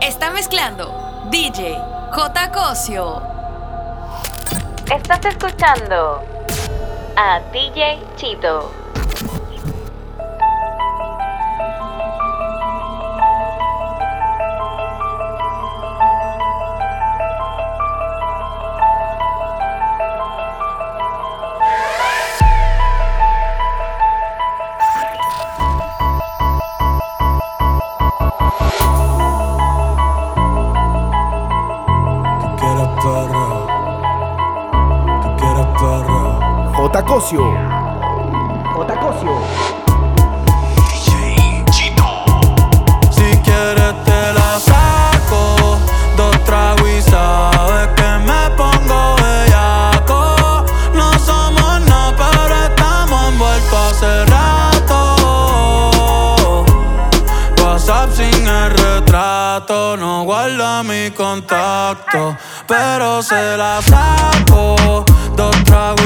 Está mezclando DJ J. Cosio. Estás escuchando a DJ Chito. Otacosio. Otacosio. Si quieres te la saco, dos tragos sabes que me pongo bellaco. No somos nada, pero estamos envueltos hace rato. WhatsApp sin el retrato, no guarda mi contacto, pero se la saco. Dos tragos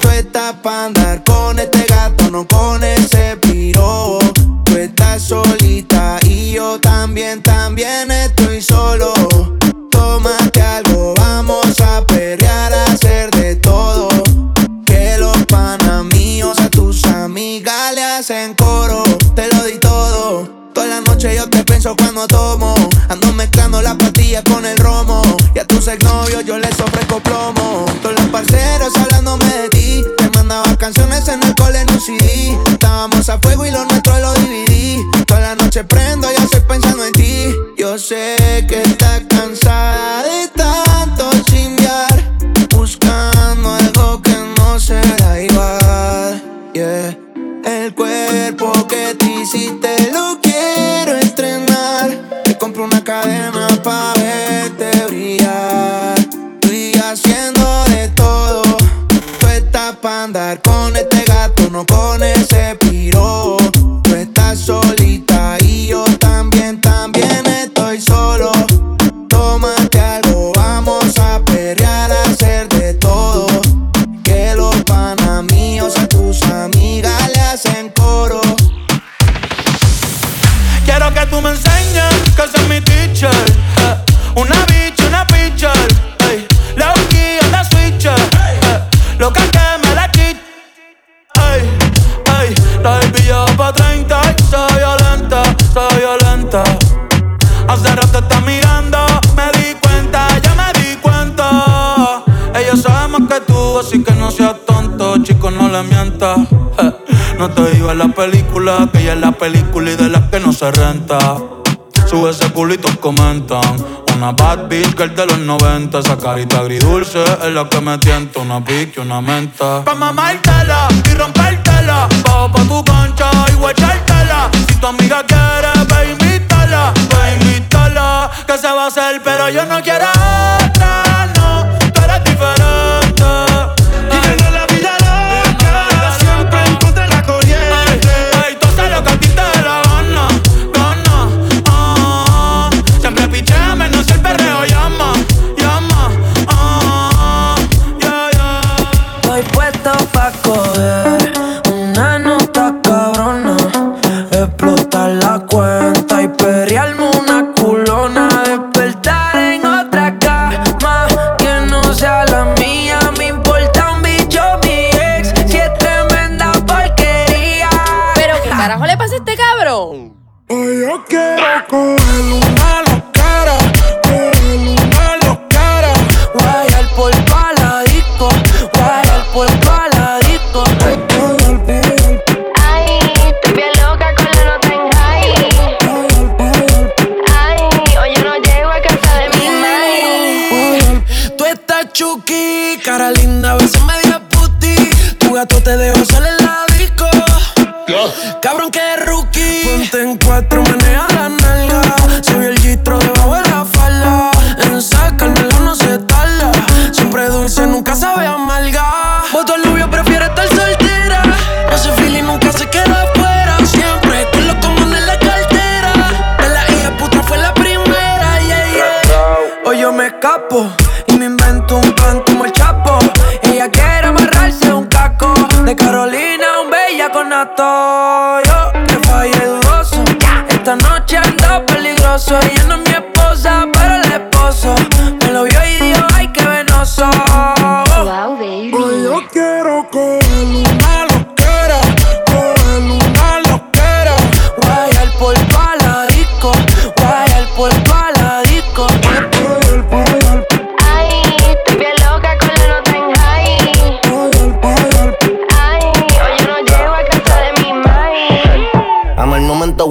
Tú estás pa' andar con este gato, no con ese piro. Tú estás solita y yo también, también estoy solo. Tómate algo, vamos a perrear, a hacer de todo. Que los panas míos a tus amigas le hacen coro. Te lo di todo. Toda la noche yo te pienso cuando tomo. Ando mezclando las pastillas con el romo. Y a tus exnovios yo les cole en un CD. Estábamos a fuego y lo nuestro lo dividí. Toda la noche prendo y estoy pensando en ti. Yo sé que estás cansada La va pa' 30 y soy violenta, soy violenta. Hace rato está mirando, me di cuenta, ya me di cuenta. Ella sabe más que tú, así que no seas tonto, chico, no le mientas. No te digo en la película, que ella es la película y de las que no se renta. Sube ese culito, comentan. Una bad bitch girl de los 90. Esa carita agridulce es la que me tienta. Una pique, una menta. Pa' mamártela y rompértela. Bajo pa' tu cancha y guachártela. Si tu amiga quiere, ve invítala. Ve invítala. Que se va a hacer, pero yo no quiero otra, cuatro manos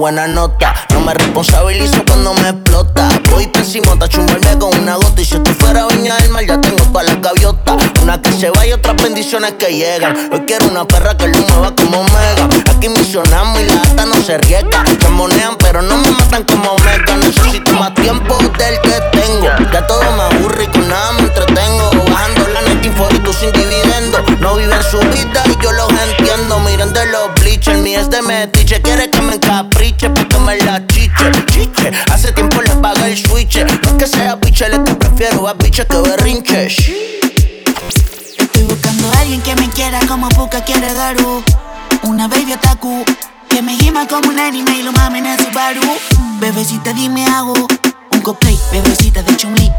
buena nota. No me responsabilizo cuando me explota. Voy pésimo, te chumbarme con una gota. Y si esto fuera viña del mar, ya tengo todas las gaviotas. Una que se va y otras bendiciones que llegan. Hoy quiero una perra que lo mueva como mega. Aquí misionamos y la gata no se riega. Se monean, pero no me matan como mega. Necesito más Puka quiere Garu. Una baby otaku que me gima como un anime y lo mamen en Subaru. Bebecita, dime hago un cosplay, bebecita de Chun-Li.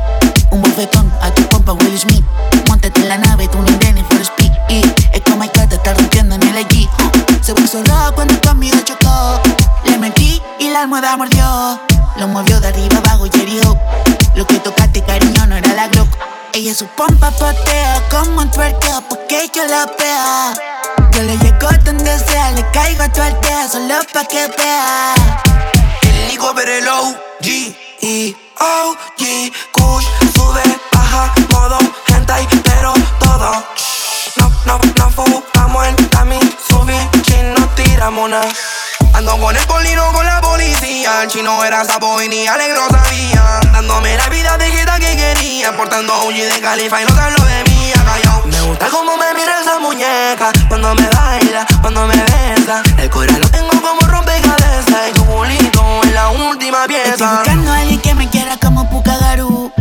Un bofetón a tu compa Will Smith. Montate en la nave, tú no vienes for speed. Y es como que te está rompiendo en el allí. Se puso rojo cuando conmigo chocó. Le metí y la almohada mordió. Lo movió de arriba abajo y herió. Lo que tocaste, cariño, no era la Glock. Ella su pompa patea como un twerkeo porque yo la vea. Yo le llego donde sea, le caigo a tu aldea solo pa' que vea. El Nico Perelo, G E O G Kush sube, baja, modo hentai, pero todo. No, no, no fumamos en Tami, subí, chino, tiramos una. Ando con el polino con la policía. El chino era sapo y ni alegro sabía. Dándome la vida de que quería. Portando OG de califa y no te hablo de mí. Callao. Gusta cómo me mira esa muñeca. Cuando me baila, cuando me besa. El corazón lo tengo como rompecabezas. Y tu culito es la última Estoy pieza. buscando a alguien que me quiera como Pukagaru.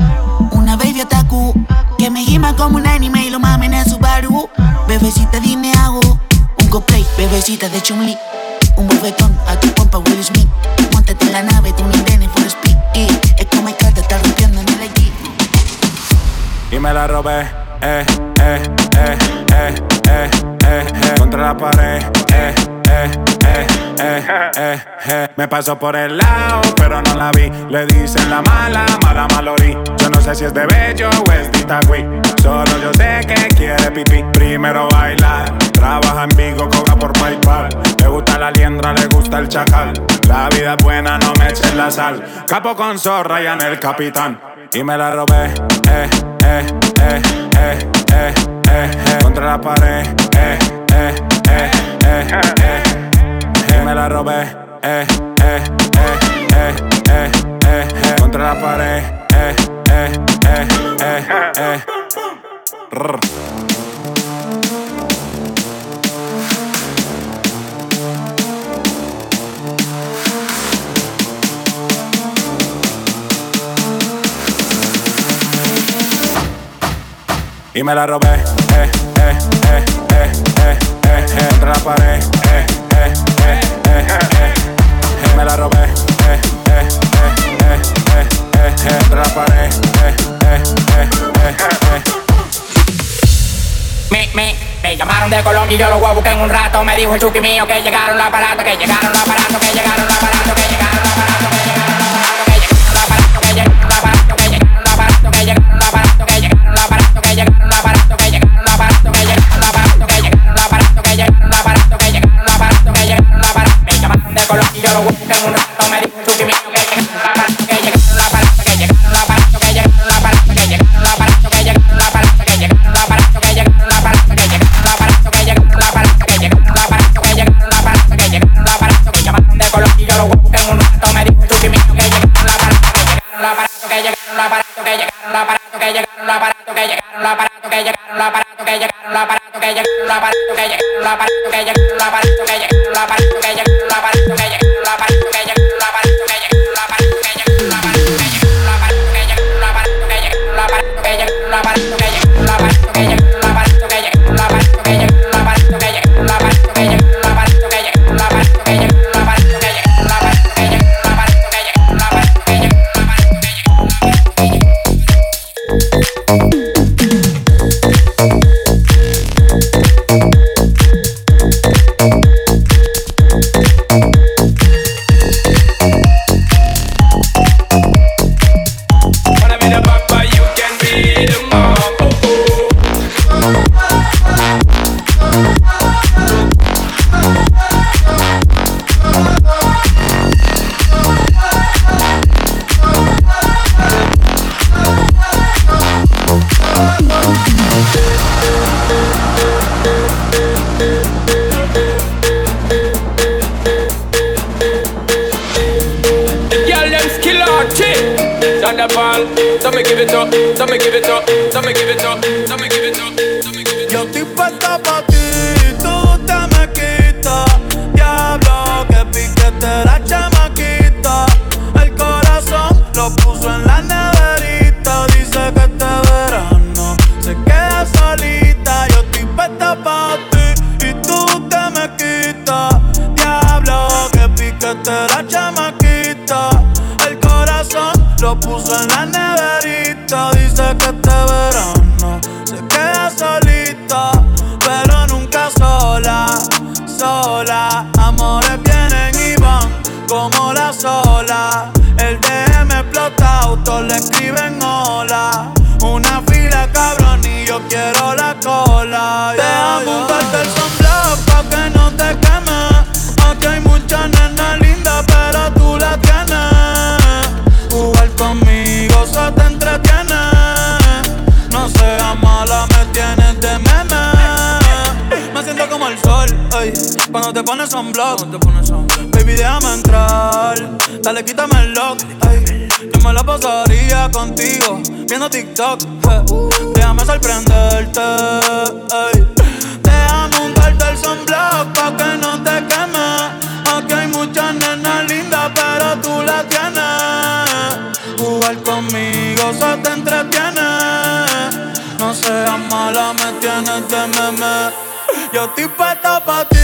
Una baby otaku que me gima como un anime y lo mamen en Subaru. Bebecita, dime hago un cosplay, bebecita de Chun-Li. Un bofetón a tu pompa Will Smith. Montate en la nave, tú ni for speed. Y es como que te está rompiendo en el allí. Y me la robé, eh, eh, eh, eh. Me pasó por el lado, pero no la vi. Le dicen la mala, mala malorí. Yo no sé si es de bello o es de Itagüí. Solo yo sé que quiere pipí. Primero bailar, trabaja en Vigo, cobra por PayPal. Le gusta la liendra, le gusta el chacal. La vida es buena, no me eches la sal. Capo con zorra y en el capitán y me la robé. Eh, eh, eh, eh, eh, eh, eh, Contra la pared. Eh, eh, eh, eh, eh, Y me la robé. Eh, eh, eh, eh, eh, eh, Contra la pared. Eh, eh, eh, eh, eh. Y me la robé, eh, eh, eh, eh, eh, eh, eh, entre la pared, eh, eh, eh, eh, eh, eh, me la robé, eh, eh, eh, eh, eh, eh, eh, entre la pared, eh, eh, eh, eh, eh. Me, me, me llamaron de Colombia y yo lo voy a buscar en un rato. Me dijo el chuki mío que llegaron los aparatos, que llegaron los aparatos, que llegaron los aparatos, que llegaron los aparatos, que llegaron. Somebody give it up, somebody give it pones sunblock, no. Baby, déjame entrar, dale, quítame el lock. Ay. Yo me la pasaría contigo, viendo TikTok. Eh. Déjame sorprenderte, ay. Déjame untarte el sunblock pa' que no te queme. Aquí hay muchas nenas lindas, pero tú la tienes. Jugar conmigo se te entretiene. No seas mala, me tienes de meme. Yo estoy puesta pa' ti.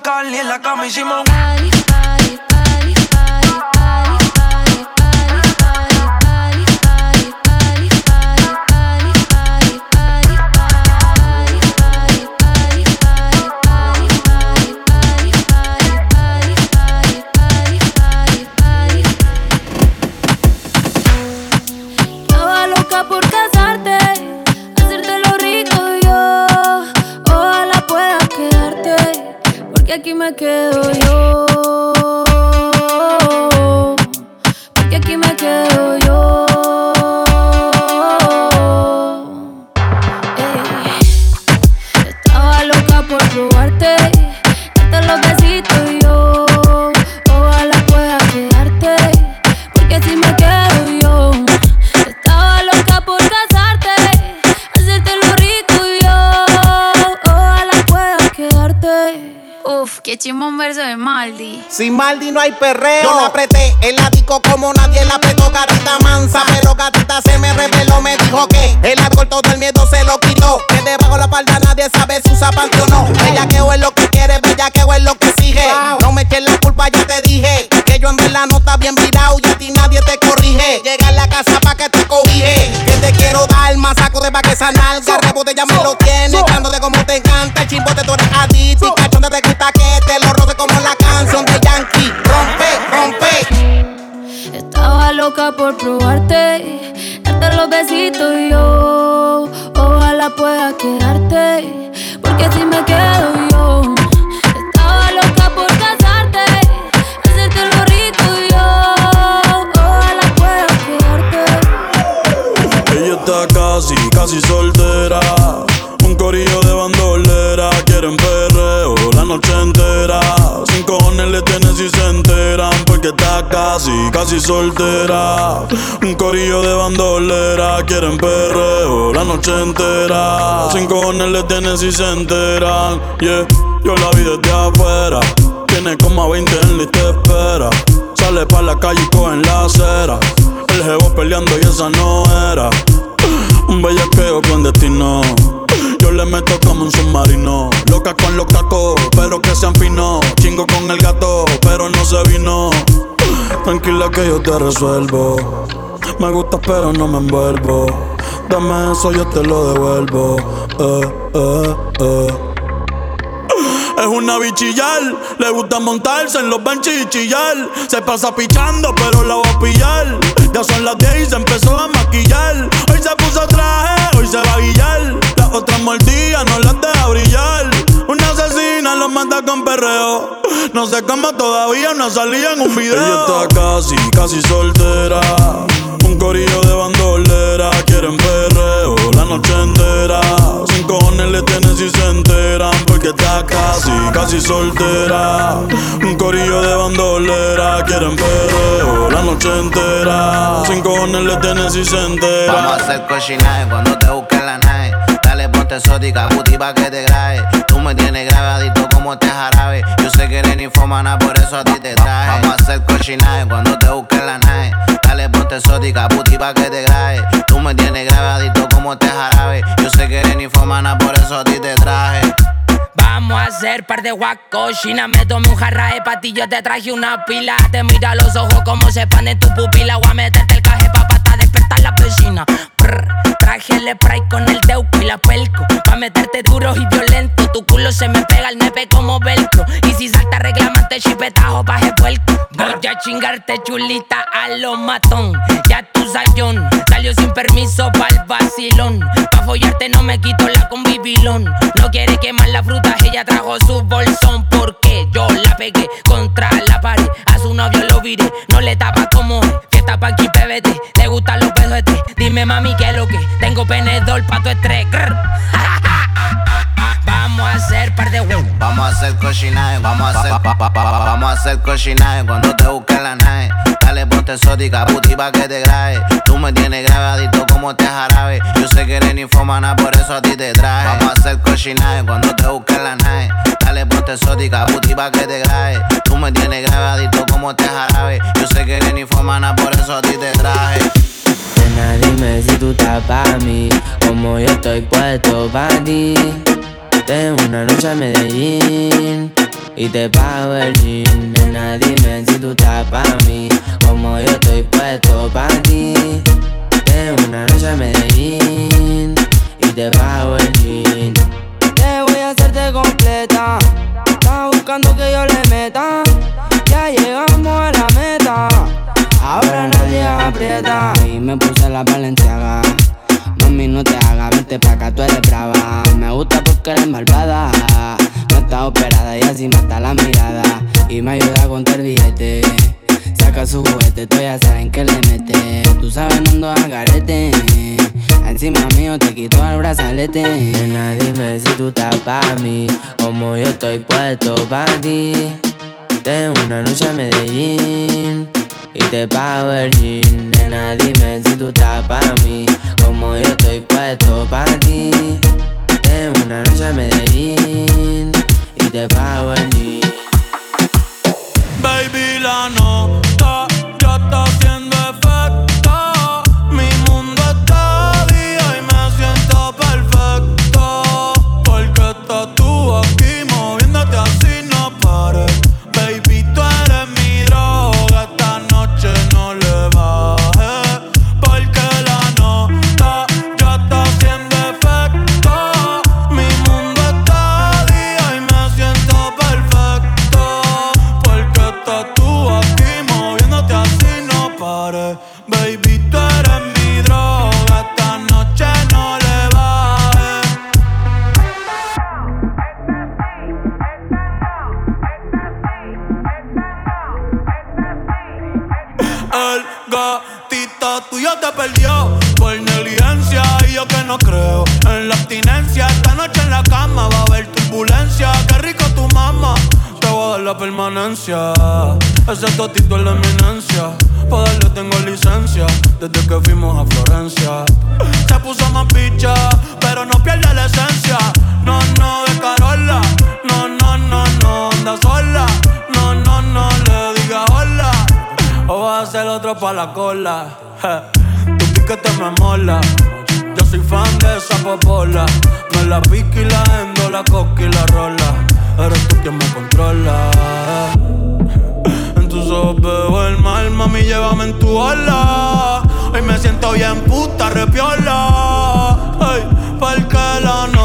Brincar y en la cama hicimos porque Maldi. No hay perreo. Yo la apreté el ático como nadie la apretó. Gatita mansa, pero gatita se me reveló. Me dijo que el alcohol todo el miedo se lo quitó. Que debajo la palda nadie sabe si usa panty o no. Ella que es lo que quiere, bella que es lo que exige. No me eches la culpa, ya te dije. Que yo en verdad no está bien virado y a ti nadie te corrige. Llega a la casa pa' que te cobije. Que te quiero dar más saco de pa' que esa nalga. Rebote ya me lo tiene. Cándote como te encanta. El chimbote tú eres adicto. Y cachón loca por probarte, darte los besitos yo. Ojalá pueda quedarte, porque así me quedo yo. Estaba loca por casarte, hacerte lo rico yo. Ojalá pueda quedarte. Ella está casi, casi soltera. Porque está casi, casi soltera. Un corillo de bandolera. Quieren perreo la noche entera. Sin cojones le tienen si se enteran. Yeah, yo la vi desde afuera. Tiene como a 20 en la y te espera. Sale pa' la calle y coge en la acera. El jevo peleando y esa no era. Un bellaqueo con destino. Le meto como un submarino. Loca con los cacos, pero que sean finos. Chingo con el gato, pero no se vino. Tranquila que yo te resuelvo. Me gusta, pero no me envuelvo. Dame eso, yo te lo devuelvo. Eh, eh, eh. es una bichillar. Le gusta montarse en los benches y chillar. Se pasa pichando, pero la va a pillar. Ya son las 10 y se empezó a maquillar. No sé cómo todavía no salía en un video. Ella está casi, casi soltera. Un corillo de bandolera. Quieren perreo la noche entera. Sin cojones le tienen si se enteran. Porque está casi, casi soltera. Un corillo de bandolera. Quieren perreo la noche entera. Sin cojones le tienen si se enteran. Vamos a hacer cochinaje cuando te busque la nave. Dale ponte exótica, puti pa' que te grabe. Tú me tienes grabadito como este jarabe. Yo sé que eres infomana, por eso a ti te traje. Vamos a hacer cochinaje cuando te busque la nave. Dale ponte exótica, puti pa' que te grabe. Tú me tienes grabadito como este jarabe. Yo sé que eres infomana, por eso a ti te traje. Vamos a hacer par de guacochina. Me tomé un jarra de patillo, te traje una pila. Te mira los ojos como se expanden tu pupila. Voy a meterte el caje pa' pata, despertar la vecina. Traje el spray con el teuco y la pelco. Pa' meterte duro y violento. Tu culo se me pega al nepe como velcro. Y si salta reclamante, chipetajo, paje puerco. Voy a chingarte chulita a lo matón. Ya tu sayón salió sin permiso pa'l vacilón. Pa' follarte no me quito la convivilón. No quiere quemar la fruta, ella trajo su bolsón. Porque yo la pegué contra la pared. A su novio lo viré, no le tapa como es. Fiesta pa' aquí, pebete, le gustan los pedotes. Dime mami que lo que tengo penedor pa' tu estrés. Vamos a hacer par de huevos. Vamos a hacer cochinaje, vamos a hacer pa, vamos a hacer cochinaje cuando te busque la nave. Dale ponte exótica, puti pa' que te grabe. Tú me tienes grabadito como este jarabe. Yo sé que eres infomana, por eso a ti te traje. Vamos a hacer cochinaje cuando te busque la nave. Dale ponte exótica, puti pa' que te grabe. Tú me tienes grabadito como este jarabe. Yo sé que eres infomana, por eso a ti te traje. Nena, dime si tú estás pa' mí, como yo estoy puesto pa' ti. Tengo una noche a Medellín y te pago el jean. Nena, dime si tú estás pa' mí, como yo estoy puesto pa' ti. Tengo una noche a Medellín y te pago el jean. Te voy a hacerte completa. Estás buscando que yo le meta. Ya llegamos a la meta. Ahora nadie aprieta. Y me puse la valenciaga. Mami, no te hagas, vente pa' acá, tú eres brava. Me gusta porque eres malvada. No está operada y así mata la mirada. Y me ayuda a contar billete. Saca su juguete, tú ya saben que le mete. Tú sabes, ando a garete. Encima mío te quito el brazalete. Nena, dime si tú estás pa' mí, como yo estoy puesto pa' ti. Tengo una noche a Medellín y te pago el jean. Nena, dime si tú estás pa' mí, como yo estoy puesto pa' ti. Tengo una noche a Medellín y te pago el. Mami, llévame en tu ola. Hoy me siento bien puta, repiola. Ey, porque la nota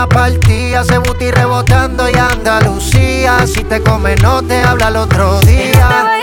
una partida, se buti rebotando y Andalucía. Si te come no te habla el otro día.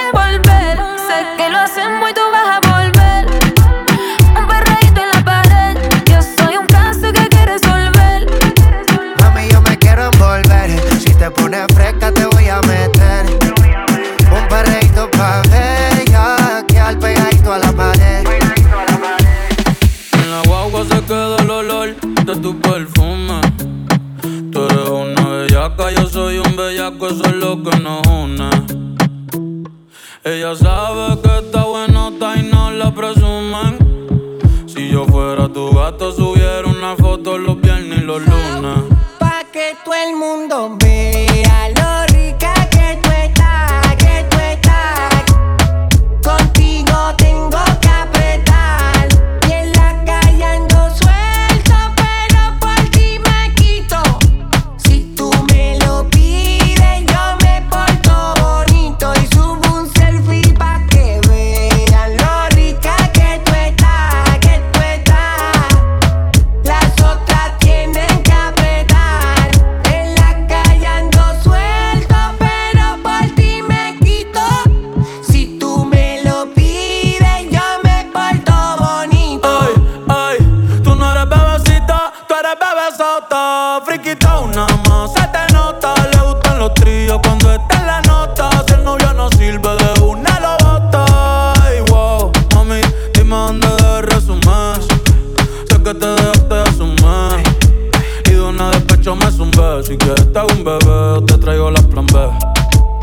Si quieres te hago un bebé, te traigo las plan B.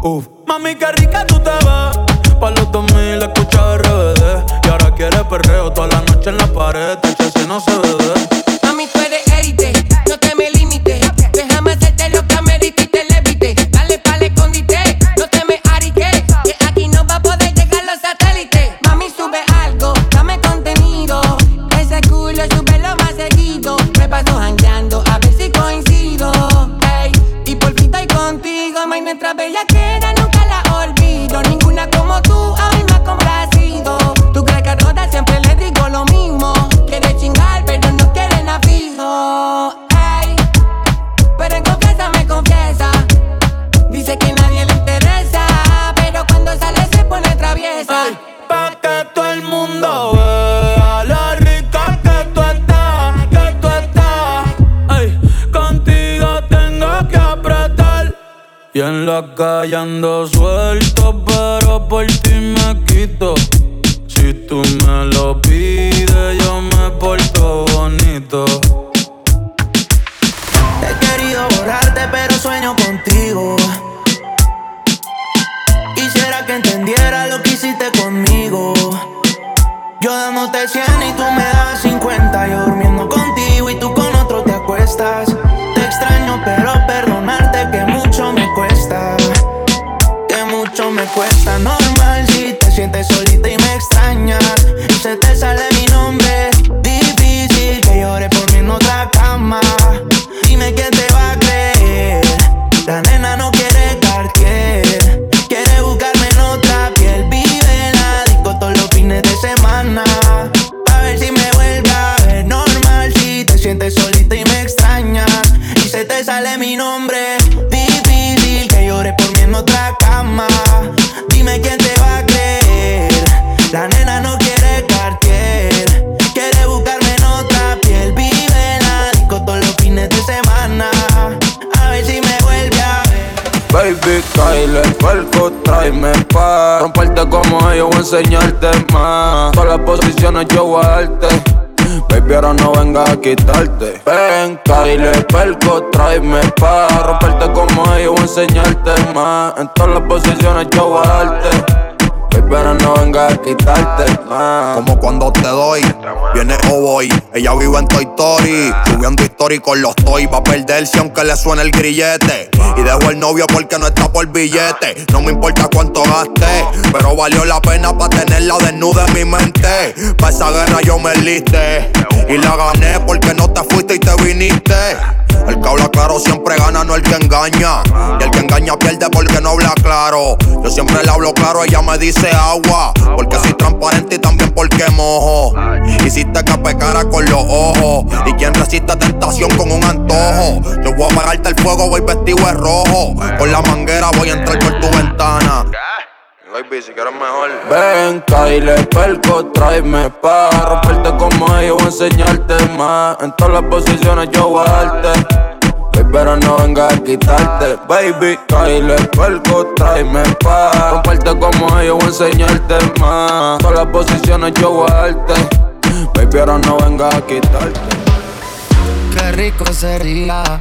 Uf. Mami, qué rica tú te vas. Pa' los 2000 escucha RBD. Y ahora quieres perreo toda la noche en la pared. Te si no se bebe. la calle suelto, pero por ti me quito. Si tú me lo pides, yo me porto bonito. quitarte. Ven, le perco, tráeme pa' romperte como ellos, voy a enseñarte más. En todas las posiciones yo voy a darte pero no venga a quitarte más. Como cuando te doy, viene o. Ella vive en Toy Story, subiendo historia con los toy. Va a perderse aunque le suene el grillete. Y dejo el novio porque no está por billete. No me importa cuánto gaste, pero valió la pena para tenerla desnuda en mi mente. Pa' esa guerra yo me liste. Y la gané porque no te fuiste y te viniste. El que habla claro siempre gana, no el que engaña. Y el que engaña pierde porque no habla claro. Yo siempre le hablo claro, ella me dice agua. Porque soy transparente y también porque mojo. Hiciste que pecara con los ojos. Y quien resiste tentación con un antojo. Yo voy a apagarte el fuego, voy vestido de rojo. Con la manguera voy a entrar por tu ventana. Baby, si quieres mejor. Ven, Kyle, perco, tráeme pa' romperte como ellos, voy a enseñarte más. En todas las posiciones yo voy a darte. Ey, pero no venga a quitarte, baby. Kyle, perco, tráeme pa' romperte como ellos, voy a enseñarte más. En todas las posiciones yo voy a darte. Baby, ahora no venga a quitarte. Qué rico sería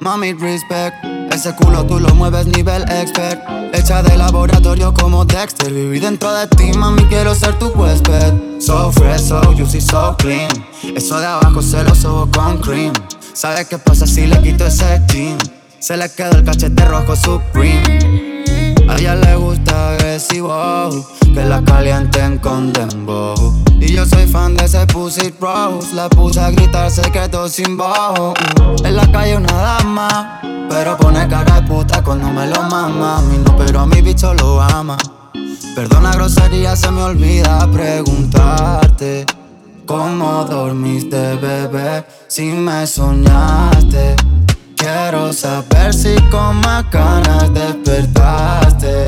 mami, respect. Ese culo tú lo mueves nivel expert. Hecha de laboratorio como Dexter. Viví dentro de ti, mami, quiero ser tu huésped. So fresh, so juicy, so clean. Eso de abajo se lo sobo con cream. ¿Sabes qué pasa si le quito ese jean? Se le quedó el cachete rojo supreme. A ella le gusta agresivo, que la calienten con dembow. Y yo soy fan de ese pussy rose, la puse a gritar, se quedó sin bajo. En la calle una dama, pero pone cara de puta cuando me lo mama. A pero a mi bicho lo ama. Perdona grosería, se me olvida preguntarte. ¿Cómo dormiste, bebé? Si me soñaste. Quiero saber si con más ganas despertaste.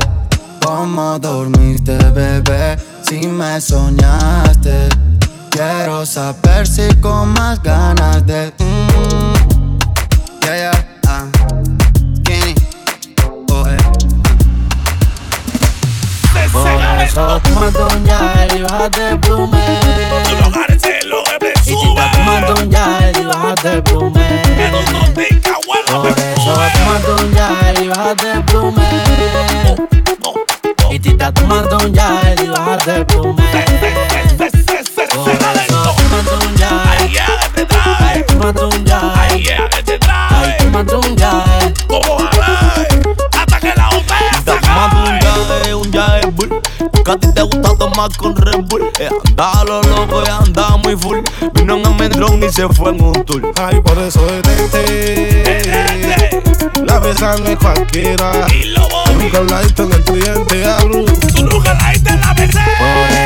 ¿Cómo dormiste, bebé? Si me soñaste. Quiero saber si con más ganas de. Mm, yeah, yeah, ah. Kenny, oh, eh. Por eso gel y bájate el plume. Y si tomas un gel y bájate el plume. Por eso un gel y bájate el plume. Y si tomas un gel y bájate el plume. Ay, tómate un gel. Ay, tómate un gel. Está tomando un yae, un yae bull. Porque a ti te gusta tomar con Red Bull. Eh, andaba lo loco y andaba muy full. Vino en Amendrón y se fue en un tour. Ay, por eso detente. La besa no es cualquiera. Tú Nunca hablaste en el cliente hablo. Tú nunca hablaste en la Por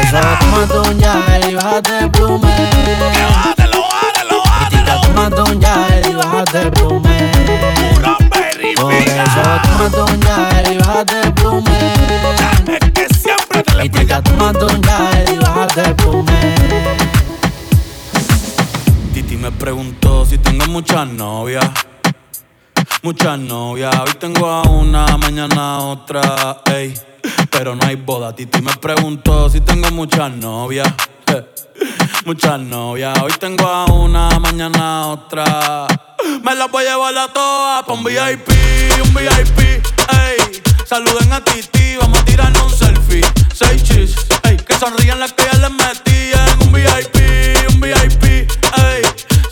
eso tómate un gel y bájate el plume. Y si muchas novias. Muchas novias. Hoy tengo a una, mañana a otra. Ey. Pero no hay boda. Titi me preguntó si tengo muchas novias. eh, Muchas novias. Hoy tengo a una, mañana a otra. Me las voy a llevar a todas pa' un VIP, un VIP. Ey. Saluden a Titi, vamos a tirarnos un selfie. Seis chis, ey. Que sonrían las que ya les metí en un VIP, un VIP. Ey.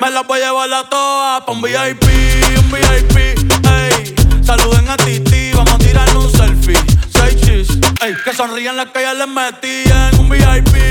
Me las voy a llevar a todas pa' un VIP, un VIP, ey. Saluden a Titi, vamos a tirar un selfie. Seis chis, ey. Que sonrían las que ya les metían, un VIP.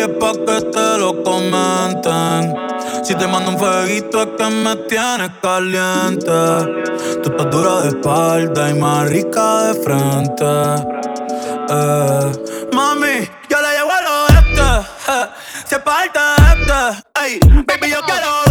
es pa' que te lo comenten. Si te mando un fueguito es que me tienes caliente. Tú estás dura de espalda y más rica de frente. Eh. Mami, yo le llevo al oeste. Eh. Se parte este. Ey, baby, yo quiero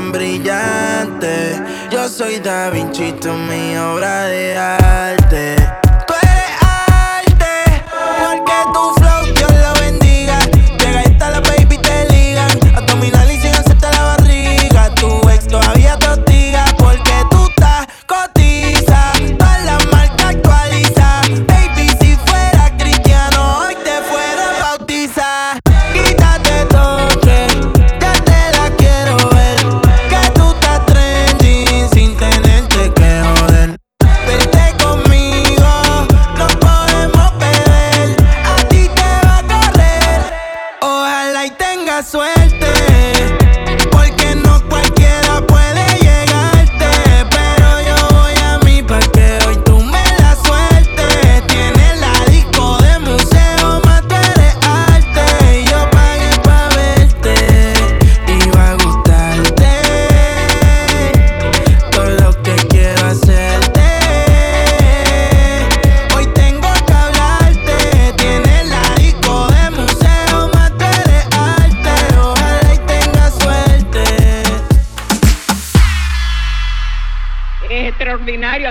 tan brillante. Yo soy Da Vinci, tú mi obra de arte. Tú eres arte, porque tu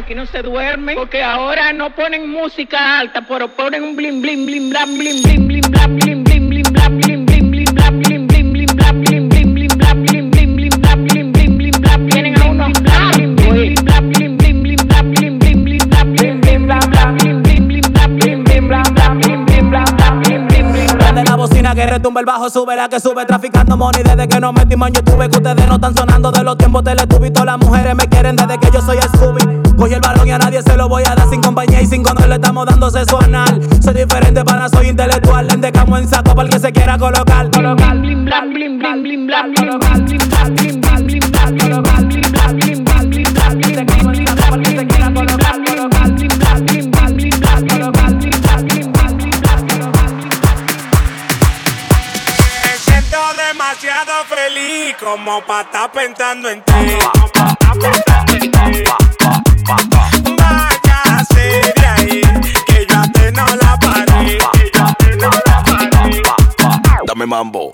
aquí no se duerme, porque ahora no ponen música alta, pero ponen un blim blim blim blam blim blim blim blam blim blim blim blam blim blim blim blam blim retumba el bajo, sube la que sube, traficando money desde que nos metimos en YouTube. Que ustedes no están sonando de los tiempos teletubbies. Todas las mujeres me quieren desde que yo soy Scooby. Cogí el balón y a nadie se lo voy a dar sin compañía y sin control. Le estamos dando sexo. Soy diferente para soy intelectual. Lente camo en saco para el que se quiera colocar. colocar. Demasiado feliz como para estar pensando en ti. Váyase de ahí, que ti no la paré. Dame mambo.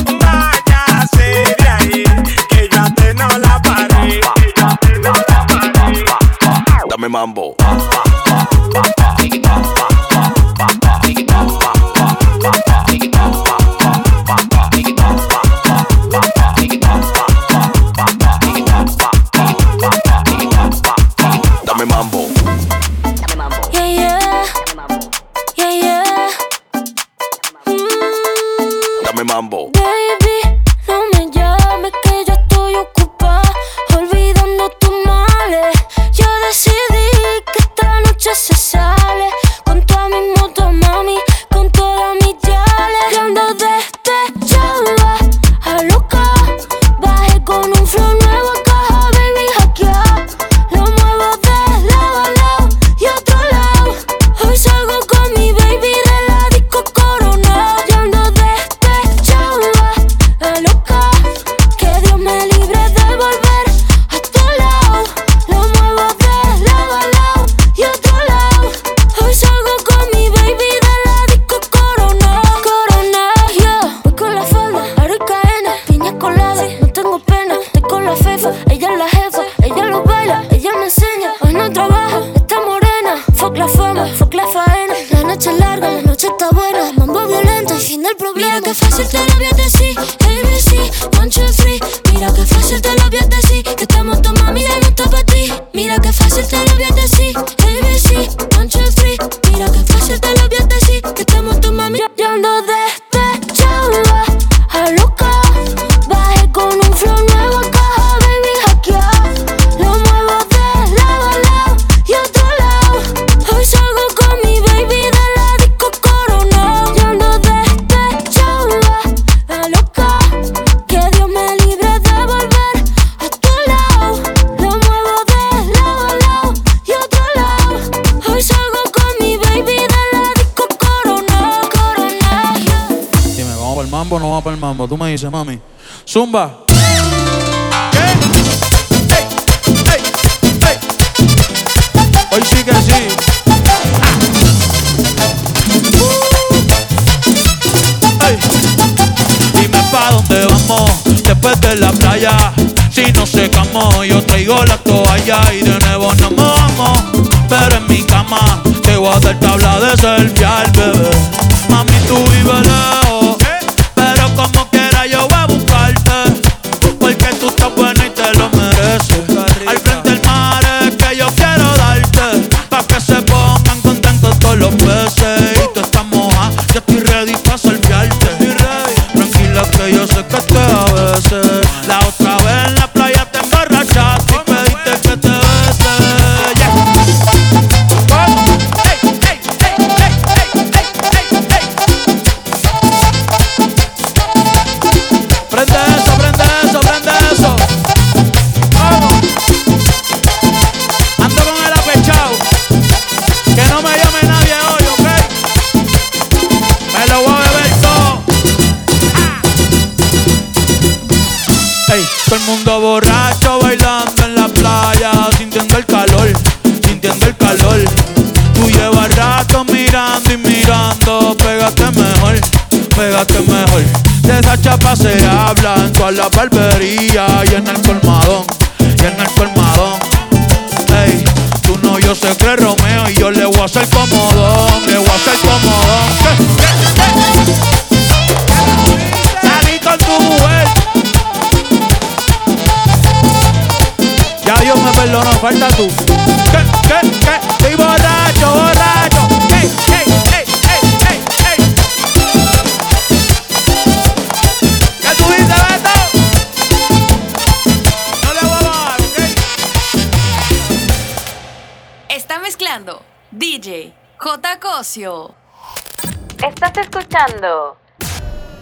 Mambo. Mira que fácil te lo voy a decir. ABC, one, two, three. Mira que fácil te lo voy a decir. Que estamos tu mami, ya no para ti. Mira que fácil te lo voy a Tú me dices, mami. Zumba. ¿Qué? Ey, ey, ey. Hoy sí que sí. Uh. Dime pa' dónde vamos después de la playa. Si no se camó, yo traigo la toalla y de nuevo nos vamos. Pero en mi cama te voy a hacer tabla de selfie.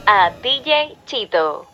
a DJ Chito.